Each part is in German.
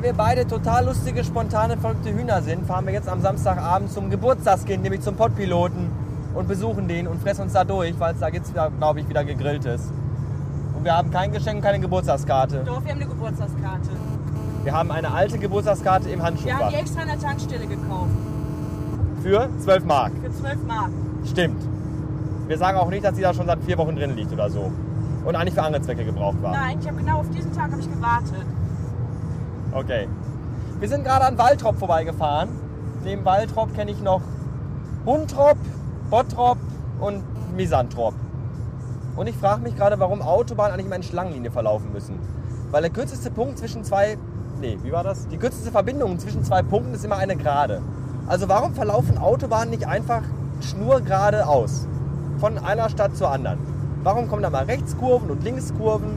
Weil wir beide total lustige, spontane, verrückte Hühner sind, fahren wir jetzt am Samstagabend zum Geburtstagskind, nämlich zum Pottpiloten und besuchen den und fressen uns da durch, weil es da gibt glaube ich, wieder gegrilltes. Und wir haben kein Geschenk, keine Geburtstagskarte. Doch, wir haben eine Geburtstagskarte. Wir haben eine alte Geburtstagskarte im Wir haben die extra an der Tankstelle gekauft. Für 12 Mark. Für 12 Mark. Stimmt. Wir sagen auch nicht, dass die da schon seit vier Wochen drin liegt oder so. Und eigentlich für andere Zwecke gebraucht war. Nein, ich habe genau auf diesen Tag habe ich gewartet. Okay. Wir sind gerade an Waltrop vorbeigefahren. Neben Waltrop kenne ich noch Huntrop, Bottrop und Misantrop. Und ich frage mich gerade, warum Autobahnen eigentlich immer in Schlangenlinie verlaufen müssen. Weil der kürzeste Punkt zwischen zwei. Nee, wie war das? Die kürzeste Verbindung zwischen zwei Punkten ist immer eine Gerade. Also warum verlaufen Autobahnen nicht einfach schnurgeradeaus? Von einer Stadt zur anderen. Warum kommen da mal Rechtskurven und Linkskurven?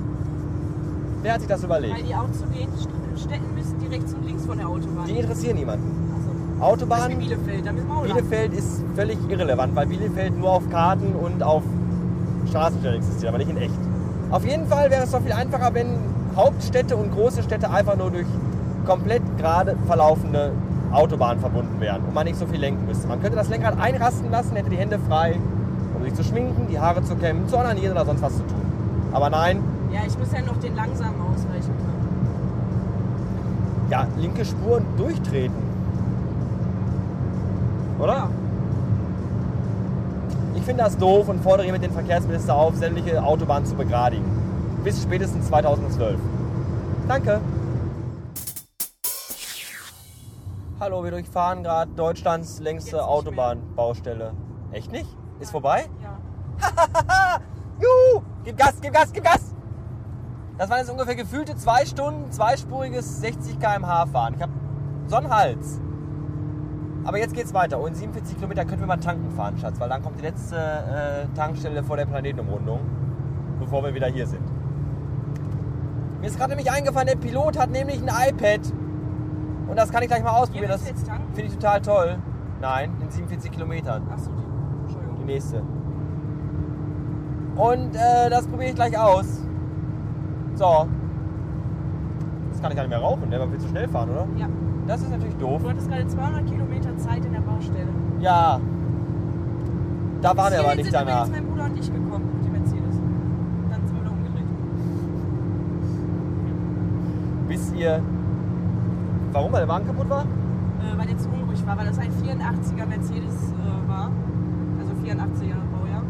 Wer hat sich das überlegt? Weil die auszugehenden St- Städten müssen die rechts und links von der Autobahn. Die interessieren niemanden. Autobahn, Beispiel Bielefeld, da müssen wir auch lang. Bielefeld ist völlig irrelevant, weil Bielefeld nur auf Karten und auf Straßenstellen existiert, aber nicht in echt. Auf jeden Fall wäre es doch viel einfacher, wenn Hauptstädte und große Städte einfach nur durch komplett gerade verlaufende Autobahnen verbunden wären und man nicht so viel lenken müsste. Man könnte das Lenkrad einrasten lassen, hätte die Hände frei, um sich zu schminken, die Haare zu kämmen, zu onanieren oder sonst was zu tun. Aber nein, Ja, ich muss ja noch den langsamen ausweichen. Ja, linke Spur und durchtreten. Oder? Ich finde das doof und fordere hiermit den Verkehrsminister auf, sämtliche Autobahnen zu begradigen. Bis spätestens 2012. Danke. Hallo, wir durchfahren gerade Deutschlands längste. Autobahnbaustelle. Echt nicht? Ist vorbei? Ja. Juhu! Gib Gas, gib Gas, gib Gas! Das waren jetzt ungefähr gefühlte zwei Stunden, zweispuriges 60 km/h fahren. Ich habe so einen Hals. Aber jetzt geht's weiter. Und in 47 Kilometer können wir mal tanken fahren, Schatz, weil dann kommt die letzte äh, Tankstelle vor der Planetenumrundung, bevor wir wieder hier sind. Mir ist gerade nämlich eingefallen, der Pilot hat nämlich ein iPad. Und das kann ich gleich mal ausprobieren. Das finde ich total toll. Nein, in 47 Kilometern. Achso, die. Entschuldigung. Die nächste. Und äh, das probiere ich gleich aus. So. Jetzt kann ich gar nicht mehr rauchen, der will zu schnell fahren, oder? Ja. Das ist natürlich doof. Du hattest gerade 200 Kilometer Zeit in der Baustelle. Ja. Da waren wir aber nicht sind danach. jetzt mein Bruder und ich gekommen, mit dem Mercedes. Dann sind wir wieder umgedreht. Bis ihr. Warum? Weil der Wagen kaputt war? Äh, weil der zu unruhig war, weil das ein 84er Mercedes äh, war. Also 84er Baujahr.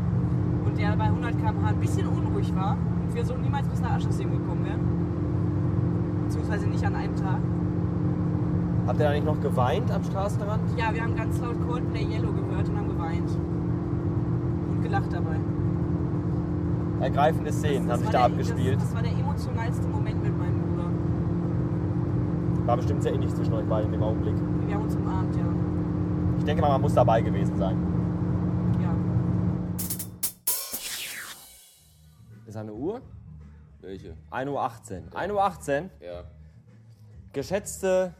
Und der bei 100 km/h ein bisschen unruhig war. Wir so niemals bis nach Aschersleben gekommen wären. Beziehungsweise nicht an einem Tag. Habt ihr da nicht noch geweint am Straßenrand? Ja, wir haben ganz laut Coldplay Yellow gehört und haben geweint. Und gelacht dabei. Ergreifende Szenen haben sich da der- abgespielt. Das, das war der emotionalste Moment mit meinem Bruder. War bestimmt sehr ähnlich zwischen euch beiden dem Augenblick. Wir haben uns umarmt, ja. Ich denke mal, man muss dabei gewesen sein. Ist eine Uhr? Welche? 1.18 Uhr. 1.18 Uhr. Ja, Geschätzte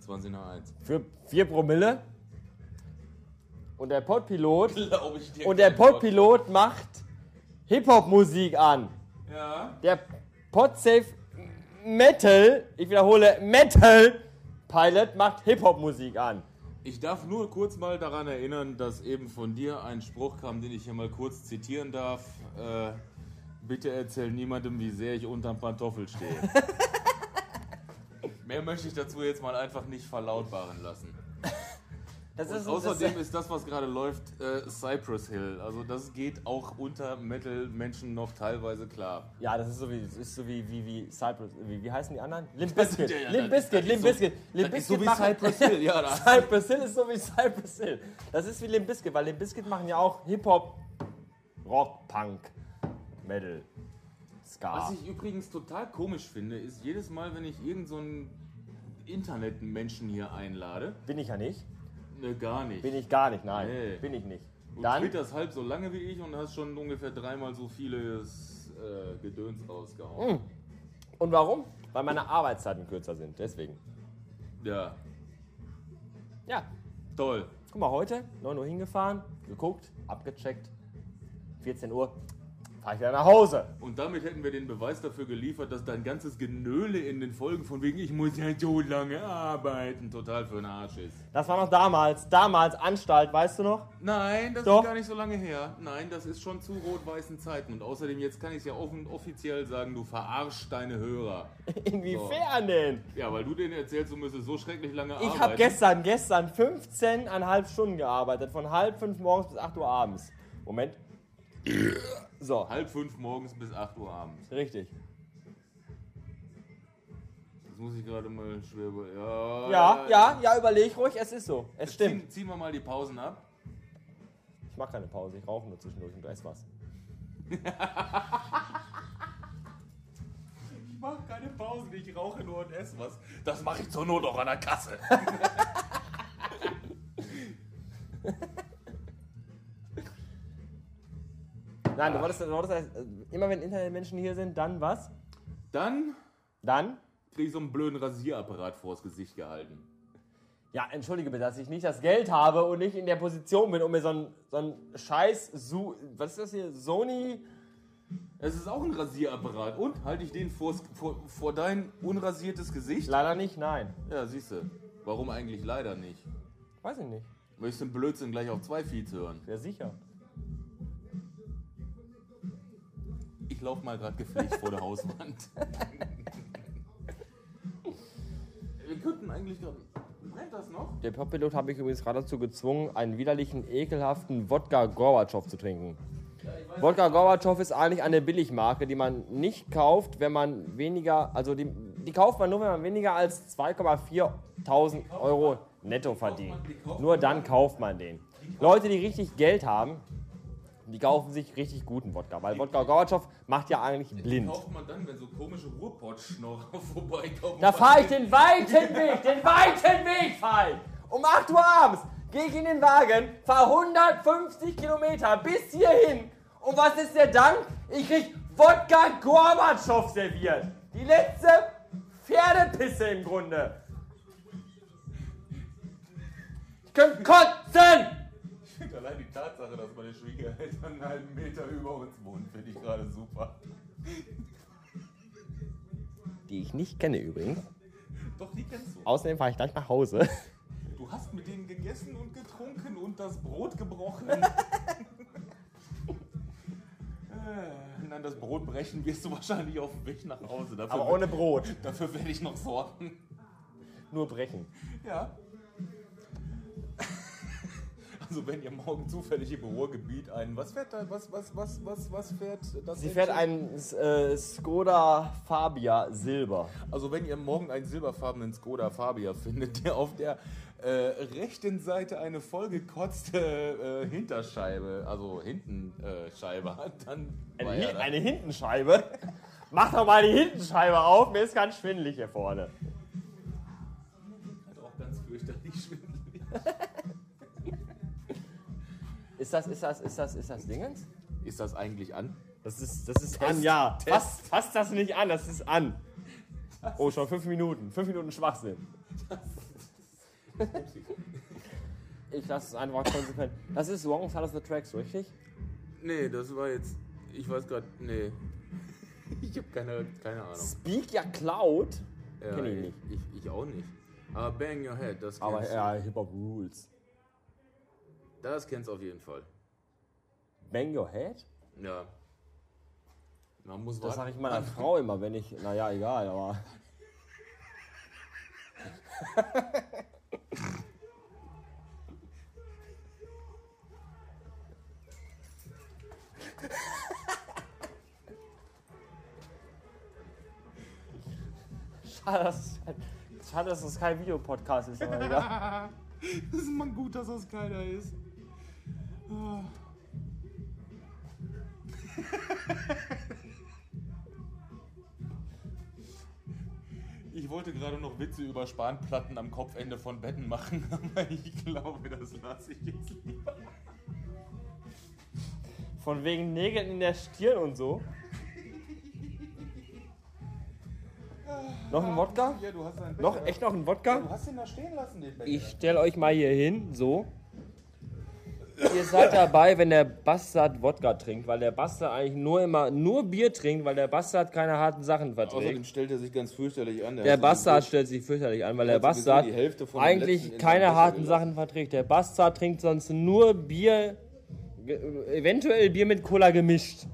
20 nach 1. für 4 Promille. Und der Podpilot und der. Podpilot macht Hip-Hop-Musik an. Ja. Der Podsafe Metal, ich wiederhole, Metal Pilot macht Hip-Hop-Musik an. Ich darf nur kurz mal daran erinnern, dass eben von dir ein Spruch kam, den ich hier mal kurz zitieren darf. Äh, bitte erzähl niemandem, wie sehr ich unterm Pantoffel stehe. Mehr möchte ich dazu jetzt mal einfach nicht verlautbaren lassen. Das ist, außerdem das, ist das, was gerade läuft, äh, Cypress Hill. Also das geht auch unter Metal-Menschen noch teilweise klar. ja, das ist so wie, das ist so wie, wie, wie Cypress, wie, wie heißen die anderen? Limp Bizkit, Ja, ja, Limp das- Bizkit, das Limp ist so- Bizkit, Limp das ist so Bizkit wie machen- Cypress Hill, ja, da- Cypress Hill ist so wie Cypress Hill. Das ist wie Limp Bizkit, weil Limp Bizkit machen ja auch Hip-Hop, Rock, Punk, Metal, Ska. Was ich übrigens total komisch finde, ist jedes Mal, wenn ich irgendeinen so Internetmenschen hier einlade, Bin ich ja nicht. ne, gar nicht. Bin ich gar nicht, nein. Nee. Bin ich nicht. Du Dann, twitterst halb so lange wie ich und hast schon ungefähr dreimal so vieles äh, Gedöns rausgehauen. und warum? Weil meine Arbeitszeiten kürzer sind, deswegen. Ja, Ja, toll. guck mal, heute 9 Uhr hingefahren, geguckt, abgecheckt. 14 Uhr, fahre ich wieder nach Hause. Und damit hätten wir den Beweis dafür geliefert, dass dein ganzes Genöle in den Folgen von wegen, ich muss ja so lange arbeiten, total für den Arsch ist. Das war noch damals, damals Anstalt, weißt du noch? Nein, das Doch. ist gar nicht so lange her. Nein, das ist schon zu rot-weißen Zeiten. Und außerdem, jetzt kann ich es ja offen, offiziell sagen, du verarschst deine Hörer. Inwiefern denn? Ja, weil du denen erzählst, du müsstest so schrecklich lange arbeiten. Ich habe gestern, gestern 15,5 Stunden gearbeitet, von halb fünf morgens bis 8 Uhr abends. Moment. So, Halb fünf morgens bis 8 Uhr abends. richtig. Das muss ich gerade mal schwer über... Ja, Ja, ja, ja, überleg ruhig, es ist so. Es stimmt. Ziehen, ziehen wir mal die Pausen ab. Ich mache keine Pause, ich rauche nur zwischendurch und esse was. Ich mache keine Pausen, ich rauche nur und esse was. Das mache ich zur Not auch an der Kasse. Nein, du wolltest, du wolltest äh, immer wenn Internetmenschen hier sind, dann was? Dann Dann? krieg ich so einen blöden Rasierapparat vors Gesicht gehalten. Ja, entschuldige bitte, dass ich nicht das Geld habe und nicht in der Position bin, um mir so ein, so ein scheiß Su was ist das hier? Sony? Es ist auch ein Rasierapparat. Und halte ich den vors, vor, vor dein unrasiertes Gesicht? Leider nicht, nein. Ja, siehst du. Warum eigentlich leider nicht? Weiß ich nicht. Möchtest du den Blödsinn gleich auf zwei Feeds hören? Wer sicher. Ich laufe mal gerade gepflegt vor der Hauswand. Wir könnten eigentlich gerade. Brennt das noch? Der Popilot habe ich übrigens gerade dazu gezwungen, einen widerlichen, ekelhaften Wodka Gorbatschow zu trinken. Wodka Gorbatschow ist eigentlich eine Billigmarke, die man nicht kauft, wenn man weniger, also die, die kauft man nur, wenn man weniger als 2,4.000 Euro netto verdient. Nur dann kauft man den. Leute, die richtig Geld haben, die kaufen sich richtig guten Wodka, weil Wodka Gorbatschow macht ja eigentlich blind. Kauft man dann, wenn so komische Ruhrpott-Schnorrer vorbeikommen? Da fahre ich den weiten Weg, den weiten Weg fahre ich. Um 8 Uhr abends gehe ich in den Wagen, fahre 150 Kilometer bis hierhin. Und was ist der Dank? Ich krieg Wodka Gorbatschow serviert. Die letzte Pferdepisse im Grunde. Ich könnte kotzen! Allein die Tatsache, dass meine Schwiegereltern einen halben Meter über uns wohnen, finde ich gerade super. Die ich nicht kenne übrigens. Doch, die kennst du. Außerdem fahre ich gleich nach Hause. Du hast mit denen gegessen und getrunken und das Brot gebrochen. Äh, Nein, das Brot brechen wirst du wahrscheinlich auf dem Weg nach Hause. Dafür, Aber ohne Brot. dafür werde ich noch sorgen. Nur brechen. Ja. Also wenn ihr morgen zufällig im Ruhrgebiet ein, was fährt da, was, was, was, was, was fährt das? Sie fährt einen äh, Skoda Fabia Silber. Also wenn ihr morgen einen silberfarbenen Skoda Fabia findet, der auf der äh, rechten Seite eine vollgekotzte äh, Hinterscheibe, also Hintenscheibe hat, dann Eine, Hi- eine Hintenscheibe? Mach doch mal die Hintenscheibe auf, mir ist ganz schwindelig hier vorne. hat auch ganz fürchterlich schwindelig. Ist das, ist das, ist das, ist das Dingens? Ist das eigentlich an? Das ist, das ist Test, an, ja. Test. Fass, fass das nicht an, das ist an. Oh, schon fünf Minuten. Fünf Minuten Schwachsinn. Ich lasse es einfach konsequent. Das ist Wrong Side of the Tracks, richtig? Nee, das war jetzt, ich weiß gerade, nee. Ich habe keine, keine Ahnung. Speak ja Cloud. Ja, Kenn ich nicht. Ich, ich auch nicht. Aber Bang Your Head, das Aber ja, Hip-Hop Rules. Das kennst du auf jeden Fall. Bang Your Head? Ja. Man muss Das sage ich meiner Frau immer, wenn ich. Naja, egal, aber. Schade, dass es, schade, dass es kein Videopodcast ist, aber egal. Das ist mal gut, dass das keiner ist. Ich wollte gerade noch Witze über Spanplatten am Kopfende von Betten machen, aber ich glaube, das lasse ich jetzt lieber. Von wegen Nägeln in der Stirn und so. Noch ein Wodka? Ja, du Noch, echt noch ein Du Wodka? hast ihn da stehen lassen, den Becher. Ich stelle euch mal hier hin, so. Ihr seid dabei, wenn der Bastard Wodka trinkt, weil der Bastard eigentlich nur immer nur Bier trinkt, weil der Bastard keine harten Sachen Außerdem verträgt. stellt er sich ganz fürchterlich an. Der hat Bastard stellt sich fürchterlich an, weil der sowieso Bastard eigentlich keine harten Sachen verträgt. Der Bastard trinkt sonst nur Bier, eventuell Bier mit Cola gemischt.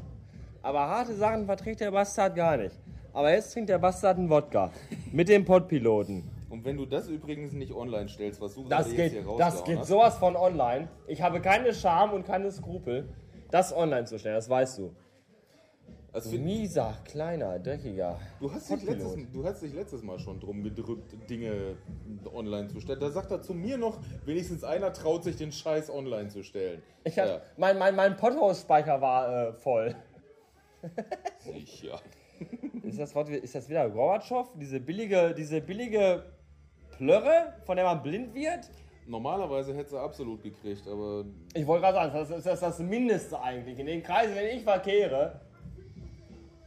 Aber harte Sachen verträgt der Bastard gar nicht. Aber jetzt trinkt der Bastard einen Wodka mit dem Podpiloten. Und wenn du das übrigens nicht online stellst, was du Das gerade jetzt geht, hier das rausgehauen geht hast, sowas von online. Ich habe keine Scham und keine Skrupel, das online zu stellen, das weißt du. also für, Mieser, kleiner, dreckiger. du, hast dich letztes, du hast dich letztes Mal schon drum gedrückt, Dinge online zu stellen. Da sagt er zu mir noch, wenigstens einer traut sich den Scheiß online zu stellen. Ich hab, mein mein, mein Podhost-Speicher war äh, voll. sicher. Ist das, Wort, ist das wieder Gorbatschow? Diese billige, diese billige Plörre, von der man blind wird? Normalerweise hätte er absolut gekriegt, aber Ich wollte gerade sagen, das ist, das das Mindeste eigentlich. In den Kreisen, wenn ich verkehre,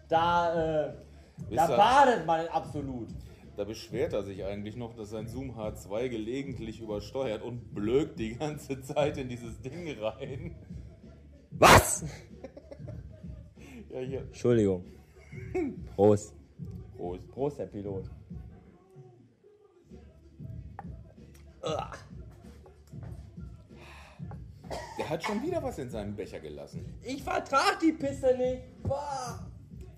da, äh, da badet man in absolut. da beschwert er sich eigentlich noch, dass sein Zoom H2 gelegentlich übersteuert und blökt die ganze Zeit in dieses Ding rein. Was? Ja, hier. Entschuldigung. Prost. Prost. Prost, der Pilot. Der hat schon wieder was in seinem Becher gelassen. Ich vertrag die Pisse nicht. Boah.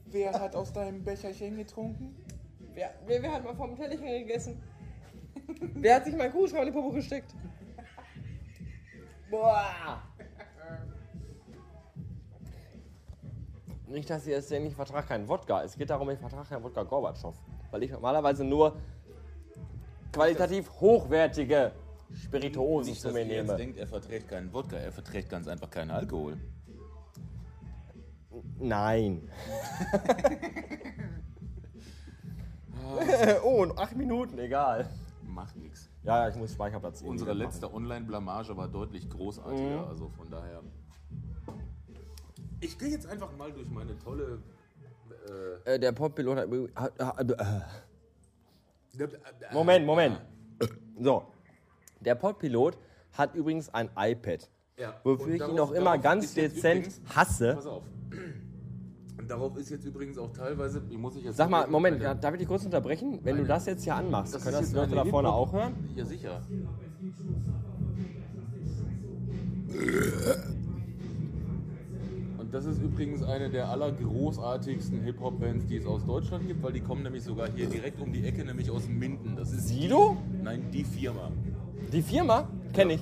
Wer hat aus deinem Becherchen getrunken? Wer, wer, wer hat mal vom Tellerchen gegessen? wer hat sich mein Kuhschrauber in die Popo gesteckt? Boah. Nicht, dass ihr es denkt, ich vertrage keinen Wodka. Es geht darum, ich vertrage keinen Wodka Gorbatschow. Weil ich normalerweise nur qualitativ hochwertige Spirituosen Nicht, zu dass mir ihr jetzt nehme. denkt, er verträgt keinen Wodka, er verträgt ganz einfach keinen Alkohol. Nein. oh, in acht Minuten, egal. Macht nichts. Ja, ja, ich muss Speicherplatz Unsere irgendwie letzte Online-Blamage war deutlich großartiger, also von daher. Ich gehe jetzt einfach mal durch meine tolle. Äh, Äh, der Podpilot hat. hat- hat- äh. Moment, Moment. So. Der Podpilot hat übrigens ein iPad. Ja, Wofür ich ihn noch immer ganz dezent übrigens- hasse. Pass auf. Und darauf ist jetzt übrigens auch teilweise, wie muss ich jetzt Sag mal, Moment, eine- darf ich dich kurz unterbrechen? Wenn du das jetzt hier anmachst, Das können das die Leute da vorne auch hören? Ja, sicher. Das ist übrigens eine der allergroßartigsten Hip-Hop-Bands, die es aus Deutschland gibt, weil die kommen nämlich sogar hier direkt um die Ecke, nämlich aus Minden. Das ist Sido? Die, nein, die Firma. Die Firma? Kenne ich.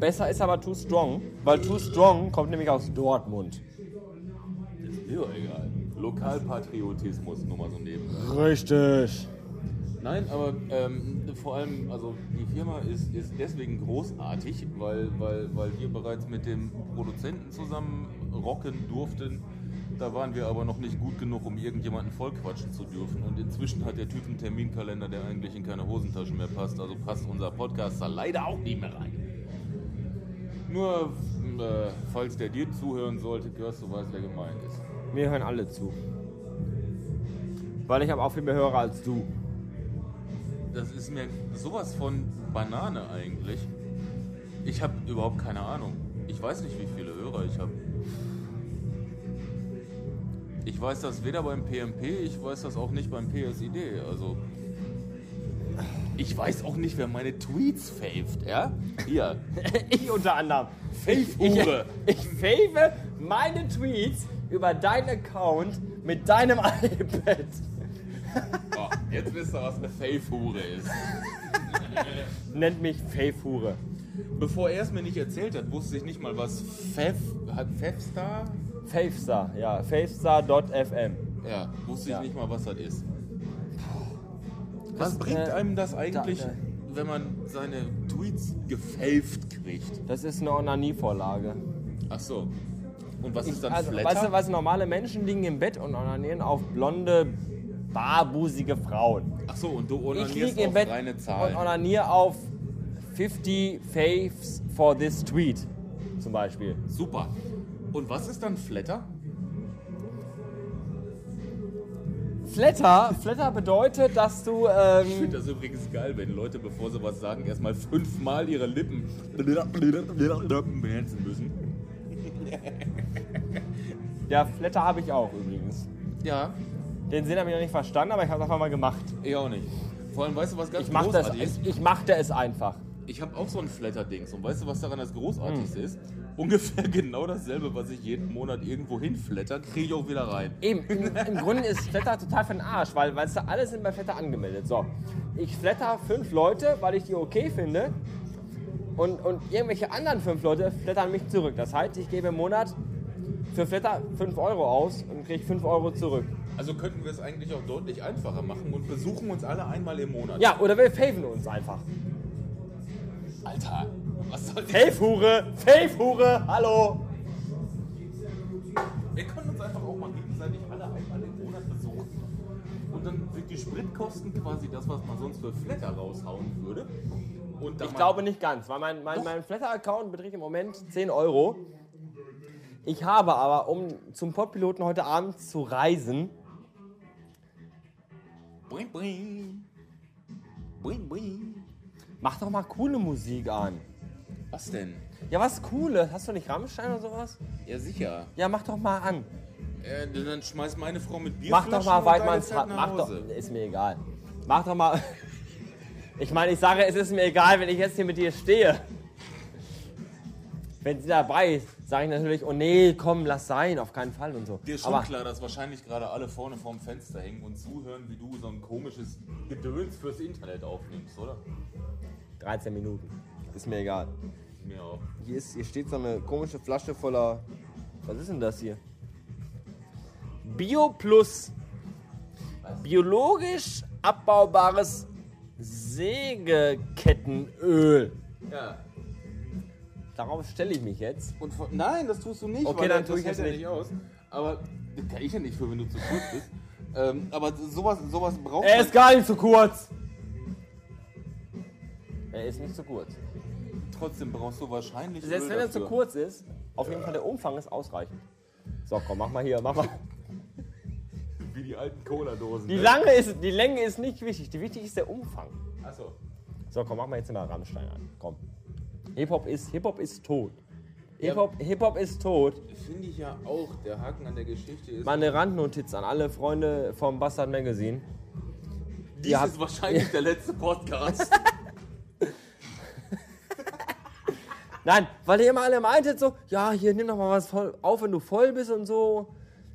Besser ist aber Too Strong, weil Too Strong kommt nämlich aus Dortmund. Ist mir doch egal. Lokalpatriotismus, nur mal so nebenbei. Richtig. Nein, aber ähm, vor allem, also die Firma ist, ist deswegen großartig, weil, weil, weil wir bereits mit dem Produzenten zusammen rocken durften. Da waren wir aber noch nicht gut genug, um irgendjemanden vollquatschen zu dürfen. Und inzwischen hat der Typ einen Terminkalender, der eigentlich in keine Hosentaschen mehr passt. Also passt unser Podcast da leider auch nicht mehr rein. Nur, äh, falls der dir zuhören sollte, Görst, du weißt, wer gemeint ist. Mir hören alle zu. Weil ich habe auch viel mehr Hörer als du. Das ist mir sowas von Banane eigentlich. Ich habe überhaupt keine Ahnung. Ich weiß nicht, wie viele Hörer ich habe. Ich weiß das weder beim PMP, ich weiß das auch nicht beim PSID. Also. Ich weiß auch nicht, wer meine Tweets faved, ja? Hier. Ich unter anderem. Fave-Hure. Ich, ich fave meine Tweets über deinen Account mit deinem iPad. Jetzt wisst ihr, was eine Fave-Hure ist. Nennt mich Fave-Hure. Bevor er es mir nicht erzählt hat, wusste ich nicht mal, was Fev. Hat Fevstar? Favestar, ja. Favestar.fm. Ja, wusste Ja. ich nicht mal, was das ist. Was Das, bringt äh, einem das eigentlich, da- wenn man seine Tweets gefaved kriegt? Das ist eine Onanie-Vorlage. Ach so. Und was ist dann Also, Flatter? weißt du, was normale Menschen liegen im Bett und onanieren auf blonde, barbusige Frauen. Ach so, und du Ich onanierst im auf Bett reine und Zahlen. onaniere auf 50 Faves for this tweet. Zum Beispiel. Super. Und was ist dann Flatter? Flatter, Flatter bedeutet, dass du. Ich Ähm, finde das übrigens geil, wenn Leute, bevor sie was sagen, erstmal fünfmal ihre Lippen benetzen müssen. ja, Flatter habe ich auch übrigens. Ja, Den Sinn habe ich noch nicht verstanden, aber ich habe es einfach mal gemacht. ich auch nicht. Vor allem, weißt du, was ganz Ich es, großartig ist? ich, ich machte es einfach. Ich habe auch so ein Flatter-Dings. Und weißt du, was daran das Hm. Großartigste ist? Ungefähr genau dasselbe, was ich jeden Monat irgendwo hinflatter, kriege ich auch wieder rein. Eben, im, im Grunde ist Flatter total für den Arsch, weil weißt du, alle sind bei Flatter angemeldet. So, ich flatter fünf Leute, weil ich die okay finde. Und, und irgendwelche anderen fünf Leute flattern mich zurück. Das heißt, ich gebe im Monat für Flatter 5 Euro aus und kriege 5 Euro zurück. Also könnten wir es eigentlich auch deutlich einfacher machen und besuchen uns alle einmal im Monat. Ja, oder wir faven uns einfach. Alter, was soll das? Fave-Hure, Fave-Hure, hallo. Wir können uns einfach auch mal gegenseitig alle einmal im Monat besuchen. Und dann sind die Spritkosten quasi das, was man sonst für Flatter raushauen würde. Und Ich glaube nicht ganz, weil mein, mein, mein Flatter-Account beträgt im Moment 10 Euro. Ich habe aber, um zum Podpiloten heute Abend zu reisen, Boing, boing. Boing, boing. mach doch mal coole Musik an. Was denn? Ja, was Cooles. Hast du nicht Rammstein oder sowas? Ja, sicher. Ja, mach doch mal an. Äh, dann schmeißt meine Frau mit Bier Mach doch mal Weidmanns Rad Mach doch. Ist mir egal. Mach doch mal. Ich meine, ich sage, es ist mir egal, wenn ich jetzt hier mit dir stehe. Wenn sie dabei ist, sage ich natürlich, oh nee, komm, lass sein, auf keinen Fall und so. Dir ist schon Aber klar, dass wahrscheinlich gerade alle vorne vorm Fenster hängen und zuhören, wie du so ein komisches Gedöns fürs Internet aufnimmst, oder? 13 Minuten. Ist mir egal. Mir auch. Hier, ist, hier steht so eine komische Flasche voller. Was ist denn das hier? Bio Plus. Biologisch abbaubares Sägekettenöl. Ja. Darauf stelle ich mich jetzt. Und von, nein, das tust du nicht. Okay, dann das tue ich hält es ja nicht. nicht aus. Aber das kann ich ja nicht für, wenn du zu kurz bist. ähm, aber sowas, sowas braucht Er ist gar nicht zu kurz. Er ist nicht zu kurz. Trotzdem brauchst du wahrscheinlich. Selbst wenn er zu kurz ist, auf jeden Fall der Umfang ist ausreichend. So, komm, mach mal hier, mach mal. Wie die alten Cola-Dosen. Die, ne? Lange ist, die Länge ist nicht wichtig, die wichtig ist der Umfang. Achso. So, komm, mach mal jetzt mal Rammstein an. Komm. Hip-Hop ist, Hip -Hop ist tot. Hip-Hop Hip -Hop ist tot. Finde ich ja auch. Der Haken an der Geschichte ist. Meine Randnotiz an alle Freunde vom Bastard Magazine. dies habt- ist wahrscheinlich der letzte Podcast. Nein, weil ihr immer alle meintet so, ja, hier nimm doch mal was voll auf, wenn du voll bist und so.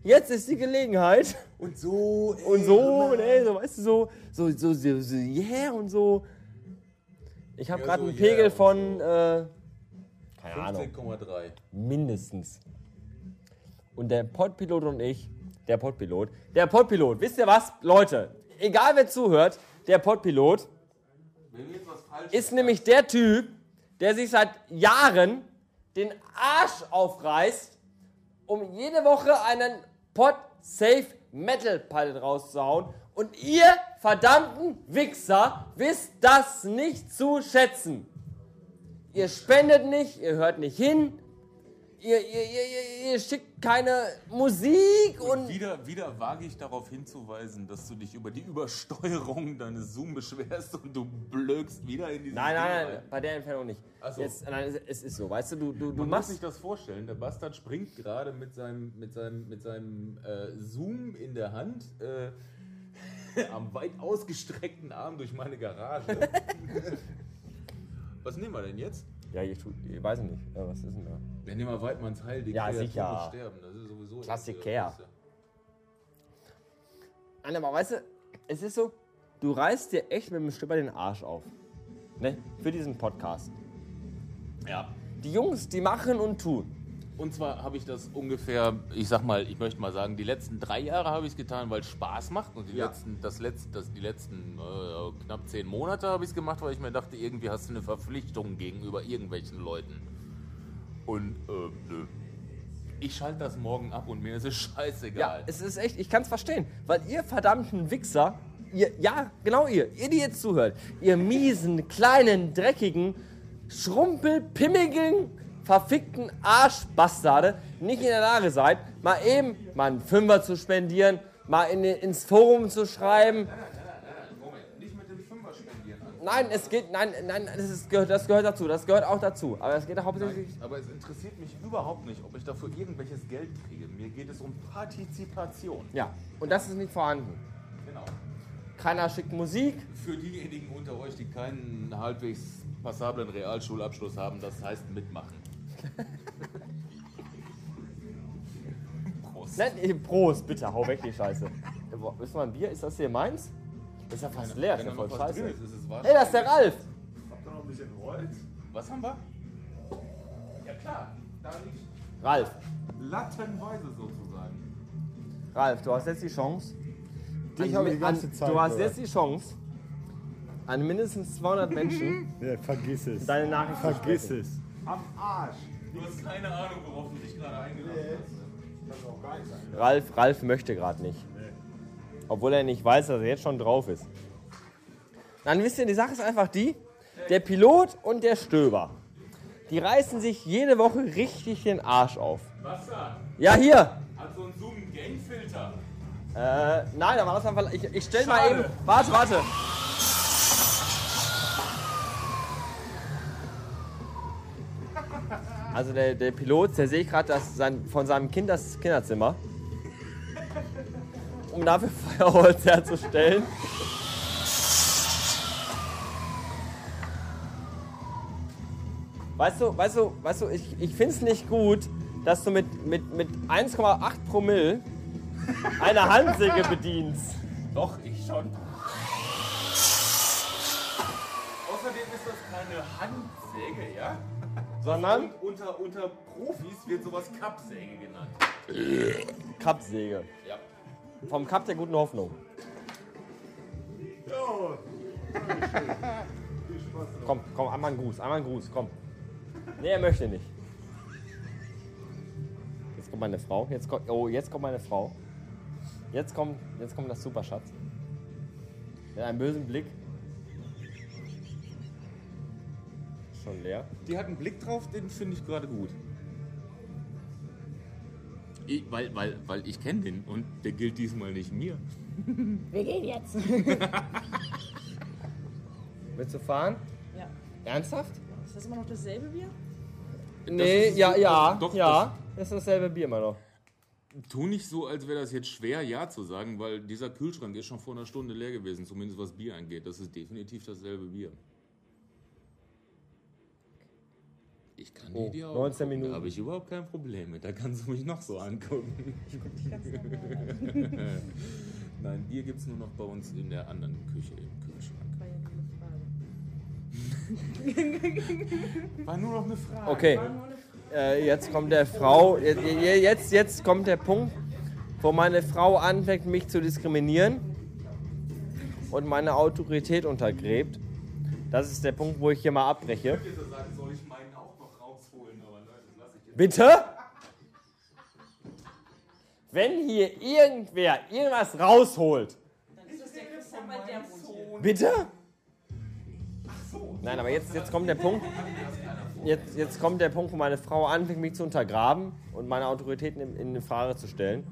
Jetzt ist die Gelegenheit. und so. ey, Und so, Mann. ne, so, weißt du, so, so, so, so, so yeah und so. Ich habe gerade einen Pegel von, äh, keine Ahnung, 15,3. mindestens. Und der Podpilot und ich, der Podpilot, der Podpilot, wisst ihr was, Leute, egal wer zuhört, der Podpilot Wenn wir jetzt was falsch ist nämlich der Typ, der sich seit Jahren den Arsch aufreißt, um jede Woche einen Pod-Safe Metal Pilot rauszuhauen. Und ihr verdammten Wichser wisst das nicht zu schätzen. Ihr spendet nicht, ihr hört nicht hin, ihr, ihr, ihr, ihr, schickt keine Musik und Wieder, wieder wage ich darauf hinzuweisen, dass du dich über die Übersteuerung deines Zoom beschwerst und du blökst wieder in diese Nein, nein, nein, bei der Entfernung nicht. Ach so. Jetzt, nein, es- ist so, weißt du, du, du, du machst sich das vorstellen, der Bastard springt gerade mit seinem, mit seinem, mit seinem äh, Zoom in der Hand äh, am weit ausgestreckten Arm durch meine Garage. Was nehmen wir denn jetzt? Ja, ich, tu, ich weiß nicht. Ja, was ist denn da? Wir nehmen mal Weidmanns Heil, die Ja, sicher. sterben. Das ist sowieso Klassiker. Nein, aber weißt du, es ist so, du reißt dir echt mit dem Stüpper den Arsch auf. Ne? Für diesen Podcast. Ja. Die Jungs, die machen und tun. Und zwar habe ich das ungefähr, ich sag mal, ich möchte mal sagen, die letzten drei Jahre habe ich es getan, weil es Spaß macht. Und die Ja. letzten, das letzten, das, die letzten äh, knapp zehn Monate habe ich es gemacht, weil ich mir dachte, irgendwie hast du eine Verpflichtung gegenüber irgendwelchen Leuten. Und äh, nö. Ich schalte das morgen ab und mir ist es Ja, scheißegal. es ist echt, ich kann es verstehen. Weil ihr verdammten Wichser, ihr, ja, genau ihr, ihr, die jetzt zuhört, ihr miesen, kleinen, dreckigen, schrumpelpimmigen, verfickten Arschbastarde nicht in der Lage seid, mal eben mal einen Fünfer zu spendieren, mal in, ins Forum zu schreiben. Moment, nicht mit dem Fünfer spendieren an. Nein, es geht, nein, nein, das, ist, gehört- das gehört dazu, das gehört auch dazu. Aber es geht auch hauptsächlich. Nein, aber es interessiert mich überhaupt nicht, ob ich dafür irgendwelches Geld kriege. Mir geht es um Partizipation. Ja, und das ist nicht vorhanden. Genau. Keiner schickt Musik. Für diejenigen unter euch, die keinen halbwegs passablen Realschulabschluss haben, das heißt mitmachen. Prost. Nein, Prost, bitte, hau weg die Scheiße. Du mal ein Bier? Ist das hier meins? Ist ja fast leer, ist ja voll scheiße. ist, ist. Hey, das ist der Ralf! Habt ihr noch ein bisschen Holz? Was haben wir? Ja klar, da liegt Ralf, lattenweise sozusagen. Ralf, du hast jetzt die Chance. Dich an- habe ich die an- ganze Zeit Du hast gehört. jetzt die Chance, an mindestens 200 Menschen Ja, vergiss es. deine Nachricht zu Vergiss es. Am Arsch. Du hast keine Ahnung, worauf du dich gerade eingelassen hast. Das ist auch gar nicht sein. Ralf, Ralf möchte gerade nicht. Obwohl er nicht weiß, dass er jetzt schon drauf ist. Dann wisst ihr, die Sache ist einfach die, der Pilot und der Stöber, die reißen sich jede Woche richtig den Arsch auf. Wasser Ja, hier. hat so einen Zoom-Gain-Filter. Äh, nein, aber das einfach. Ich, ich stell mal Schade. eben. Warte, warte. Also der, der Pilot, der sehe ich gerade sein, von seinem kind das Kinderzimmer. Um dafür Feuerholz herzustellen. Weißt du, weißt du, weißt du, ich, ich finde es nicht gut, dass du mit, mit, mit 1,8 Promille eine Handsäge bedienst. Doch, ich schon. Außerdem ist das keine Handsäge, ja? Sondern Und unter, unter Profis wird sowas Kappsäge genannt. Kappsäge. Ja. Vom Kap der guten Hoffnung. Ja. Komm, komm, einmal ein Gruß, einmal ein Gruß, komm. Nee, er möchte nicht. Jetzt kommt meine Frau. Jetzt kommt, oh, jetzt kommt meine Frau. Jetzt kommt, jetzt kommt das Superschatz. Mit einem bösen Blick. Schon leer. Die hat einen Blick drauf, den finde ich gerade gut. Ich, weil, weil, weil ich kenne den und der gilt diesmal nicht mir. Wir gehen jetzt. Willst du fahren? Ja. Ernsthaft? Ist das immer noch dasselbe Bier? Nee, ist- ja, ja, doch, ja. Das ist dasselbe Bier immer noch. Tu nicht so, als wäre das jetzt schwer, Ja zu sagen, weil dieser Kühlschrank ist schon vor einer Stunde leer gewesen, zumindest was Bier angeht. Das ist definitiv dasselbe Bier. Ich kann Oh, dir die Augen 19 gucken, Minuten. Da habe ich überhaupt kein Problem mit. Da kannst du mich noch so angucken. Nein, Bier gibt es nur noch bei uns in der anderen Küche im Kühlschrank. War ja nur eine Frage. War nur noch eine Frage. Okay. Äh, jetzt kommt der Frau, je- je- jetzt, jetzt kommt der Punkt, wo meine Frau anfängt, mich zu diskriminieren und meine Autorität untergräbt. Das ist der Punkt, wo ich hier mal abbreche. Ich hätte sagen, soll ich meinen auch noch rausholen, aber nein, das lasse ich jetzt. Bitte? Wenn hier irgendwer irgendwas rausholt, Dann ist das der Christian, weil der hier. bitte? Nein, aber jetzt, jetzt kommt der Punkt. Jetzt, jetzt kommt der Punkt, wo meine Frau anfängt, mich zu untergraben und meine Autoritäten in, in Frage zu stellen.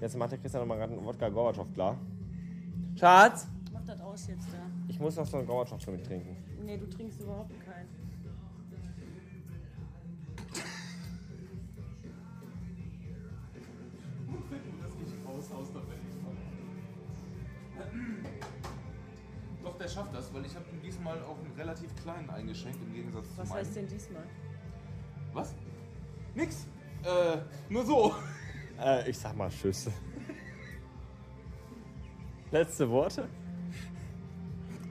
Jetzt macht der Christian nochmal gerade einen Wodka Gorbatschow klar. Schatz, Mach das aus jetzt da. ich muss noch so einen Gorbatschow für mich trinken. Nee, du trinkst überhaupt keinen. Doch, der schafft das, weil ich habe ihm diesmal auch einen relativ kleinen eingeschenkt im Gegensatz zu Was meinem. heißt denn diesmal? Was? Nix. Äh, nur so. Äh, ich sag mal Tschüss. Letzte Worte?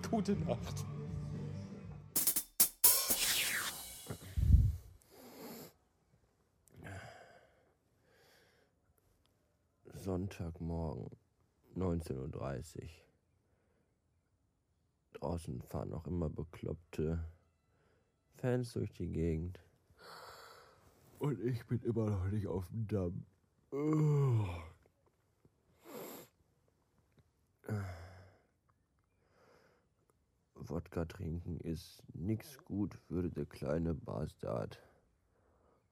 Gute Nacht. Sonntagmorgen, 19.30 Uhr. Draußen fahren noch immer bekloppte Fans durch die Gegend. Und ich bin immer noch nicht auf dem Damm. Oh. Wodka trinken ist nix gut für der kleine Bastard.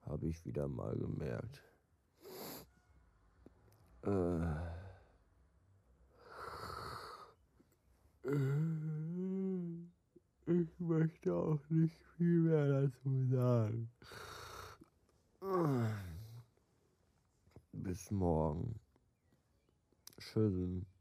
Habe ich wieder mal gemerkt. Äh. ich möchte auch nicht viel mehr dazu sagen. Bis morgen. Tschüss.